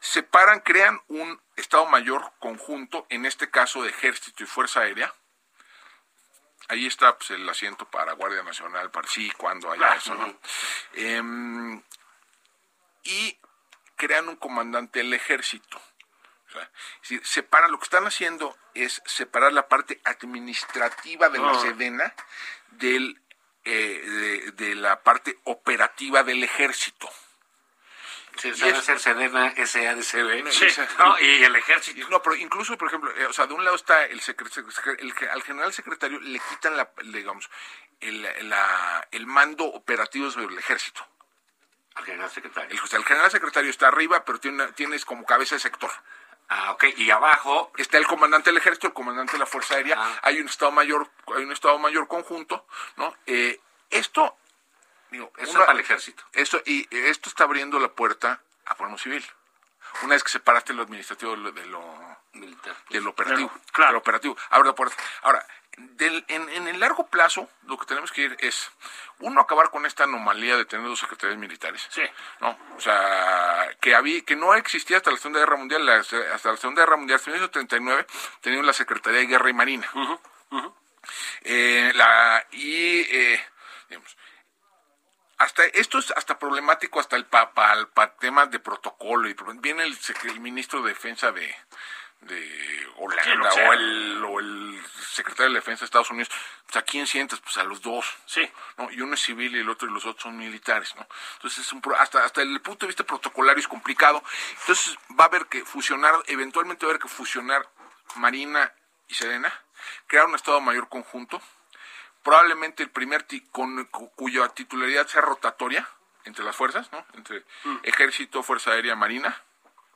separan, crean un Estado Mayor conjunto, en este caso de Ejército y Fuerza Aérea. Ahí está pues, el asiento para Guardia Nacional, para sí, cuando haya eso, ¿no? Em, y crean un comandante del ejército. O sea, es decir, separan, lo que están haciendo es separar la parte administrativa de la Ah. Sedena del, eh, de, de la parte operativa del ejército. Sí, sabe ser Sedena, SADCB. Sí. No, y el ejército. No, pero incluso, por ejemplo, eh, o sea, de un lado está el, el que- al general secretario le quitan la, digamos, el, la- el mando operativo sobre el ejército. Al general secretario. El, o sea, el general secretario está arriba, pero tiene, una- tienes como cabeza de sector. Ah, ok. Y abajo, Está el comandante del ejército, el comandante de la fuerza aérea. Ah. Hay un estado mayor, hay un estado mayor conjunto, ¿no? Eh, esto, digo, una- es para el ejército. esto y esto está abriendo la puerta a forma civil. Una vez que separaste lo administrativo de lo, de lo Militar. del operativo. Claro, claro. del operativo. Abre la puerta. Ahora, del- en, en el largo plazo, lo que tenemos que ir es, uno, acabar con esta anomalía de tener dos secretarías militares. Sí. ¿no? O sea, que, había, que no existía hasta la Segunda Guerra Mundial. la- hasta la Segunda Guerra Mundial, hasta 1939, teníamos la Secretaría de Guerra y Marina. Eh, la, y, eh, digamos, hasta esto es hasta problemático hasta el para pa temas de protocolo y viene el, el ministro de defensa de de Holanda o, el, o el secretario de Defensa de Estados Unidos, pues a quién sientas, pues a los dos. Sí. ¿no? Y uno es civil y el otro y los otros son militares, ¿no? Entonces es un hasta hasta el punto de vista protocolario es complicado. Entonces va a haber que fusionar, eventualmente va a haber que fusionar Marina y Sedena, crear un Estado Mayor conjunto, probablemente el primer ti- con cu- cuya titularidad sea rotatoria entre las fuerzas, ¿no? Entre Ejército, Fuerza Aérea, Marina.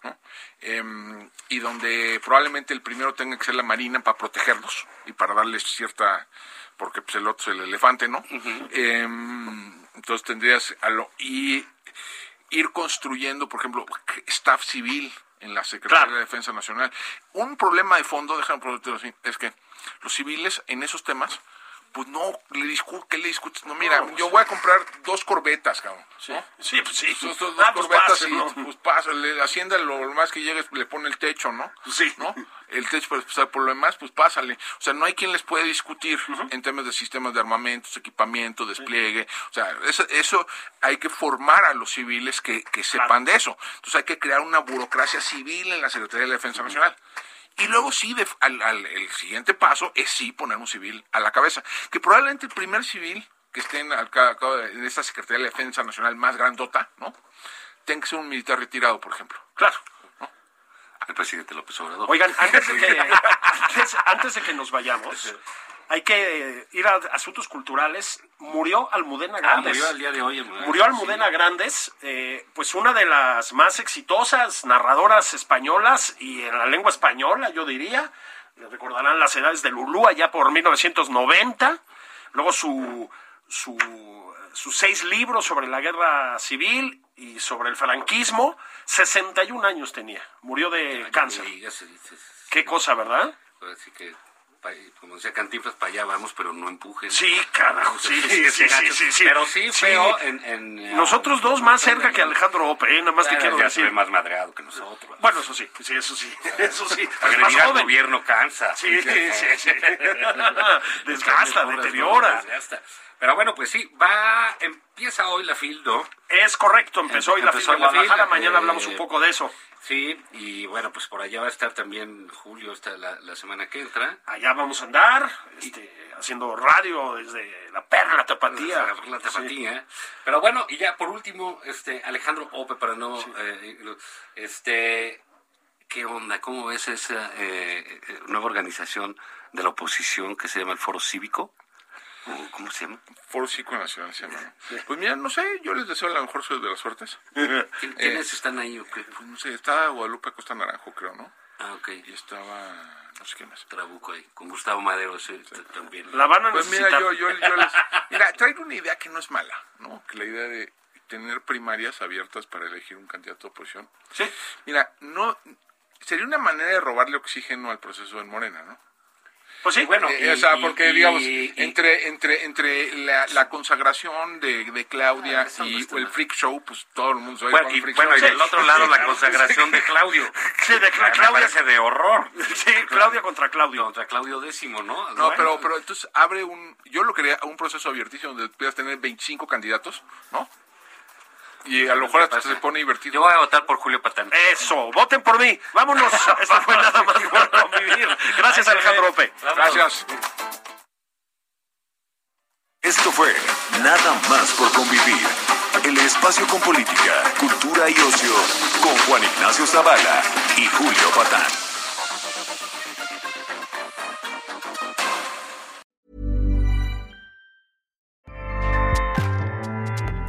¿No? Em, y donde probablemente el primero tenga que ser la marina para protegerlos y para darles cierta porque pues el otro es el elefante no Em, entonces tendrías a lo y ir construyendo por ejemplo staff civil en la Secretaría Claro. de Defensa Nacional un problema de fondo déjame preguntarte así es que los civiles en esos temas pues no le discutes ¿qué le discutes no mira No, yo voy a comprar dos corbetas cabrón Sí, ¿no? sí, pues sí. Dos Ah, pues corbetas pase, y ¿no? pues pásale, Hacienda lo más que llegues le pone el techo, ¿no? Sí. ¿No? El techo, pues, pues, por lo demás, pues pásale. O sea, no hay quien les puede discutir en temas de sistemas de armamentos, equipamiento, despliegue. O sea, eso, eso hay que formar a los civiles que, que sepan de eso. Entonces hay que crear una burocracia civil en la Secretaría de la Defensa Nacional. Y luego sí, de- al, al- el siguiente paso es sí poner un civil a la cabeza. Que probablemente el primer civil que esté en, en esta Secretaría de Defensa Nacional más grandota, ¿no? Tenga que ser un militar retirado, por ejemplo. Claro. El presidente López Obrador. Oigan, antes de que, antes, antes de que nos vayamos, hay que ir a asuntos culturales. Murió Almudena Ah, Grandes. murió el día de hoy. Almudena. Murió Almudena Grandes, eh, pues una de las más exitosas narradoras españolas y en la lengua española, yo diría. Recordarán las edades de Lulú allá por 1990. Luego su, su, sus seis libros sobre la guerra civil y sobre el franquismo. 61 años tenía. Murió de cáncer. Qué cosa, ¿verdad? Así que, como decía Cantinflas, para allá vamos, pero no empujen. Sí, carajo, sí, sí, sí, sí. Pero sí, feo en... Nosotros dos más cerca que Alejandro Ope, ¿eh? nada más te quiero decir. más madreado que nosotros. Bueno, eso sí, sí, eso sí, eso sí. Agredir al gobierno cansa. Sí, sí, sí. Desgasta, deteriora. Desgasta. Pero bueno, pues sí, va, empieza hoy la FIL, ¿no? Es correcto, empezó hoy la Empezó FIL de la FIL, Guadalajara, mañana eh, hablamos un poco de eso. Sí, y bueno, pues por allá va a estar también Julio esta, la, la semana que entra. Allá vamos a andar, este, haciendo radio desde la perla tapatía. La, tapatía. Pero bueno, y ya por último, este Alejandro Ope, para no... eh, este, ¿Qué onda? ¿Cómo ves esa eh, eh, nueva organización de la oposición que se llama el Foro Cívico? ¿O ¿Cómo se llama? Foro Cívico Nacional se llama. ¿no? Pues mira, no sé, yo les deseo la mejor suerte de las suertes. ¿Quién- ¿Quiénes están ahí o qué? Pues no sé, estaba Guadalupe Costa Naranjo, creo, ¿no? Ah, ok. Y estaba, no sé qué más. Trabuco ahí, con Gustavo Madero sí, también. La van a Pues mira, necesitar. yo, yo, yo les... Mira, traigo una idea que no es mala, ¿no? Que la idea de tener primarias abiertas para elegir un candidato de oposición. Sí. Mira, no... Sería una manera de robarle oxígeno al proceso en Morena, ¿no? Pues sí, bueno, Eh, y- o sea, y- porque y- digamos, y- entre entre entre la, la consagración de, de Claudia Ah, y el freak show, pues todo el mundo sabe Bueno, y, freak bueno, show. y del otro lado la consagración de Claudio. Sí, de Claudia. parece de horror. Sí, Claudia contra Claudio. Contra Claudio X, ¿no? No, Bueno, pero pero entonces abre un yo lo quería un proceso abiertísimo donde puedas tener 25 candidatos, ¿no? Y a lo mejor hasta se pone divertido. Yo voy a votar por Julio Patán. Eso, voten por mí. Vámonos. Esto fue nada más por convivir. Gracias, Alejandro Ope. Gracias. Esto fue Nada más por convivir. El espacio con política, cultura y ocio con Juan Ignacio Zavala y Julio Patán.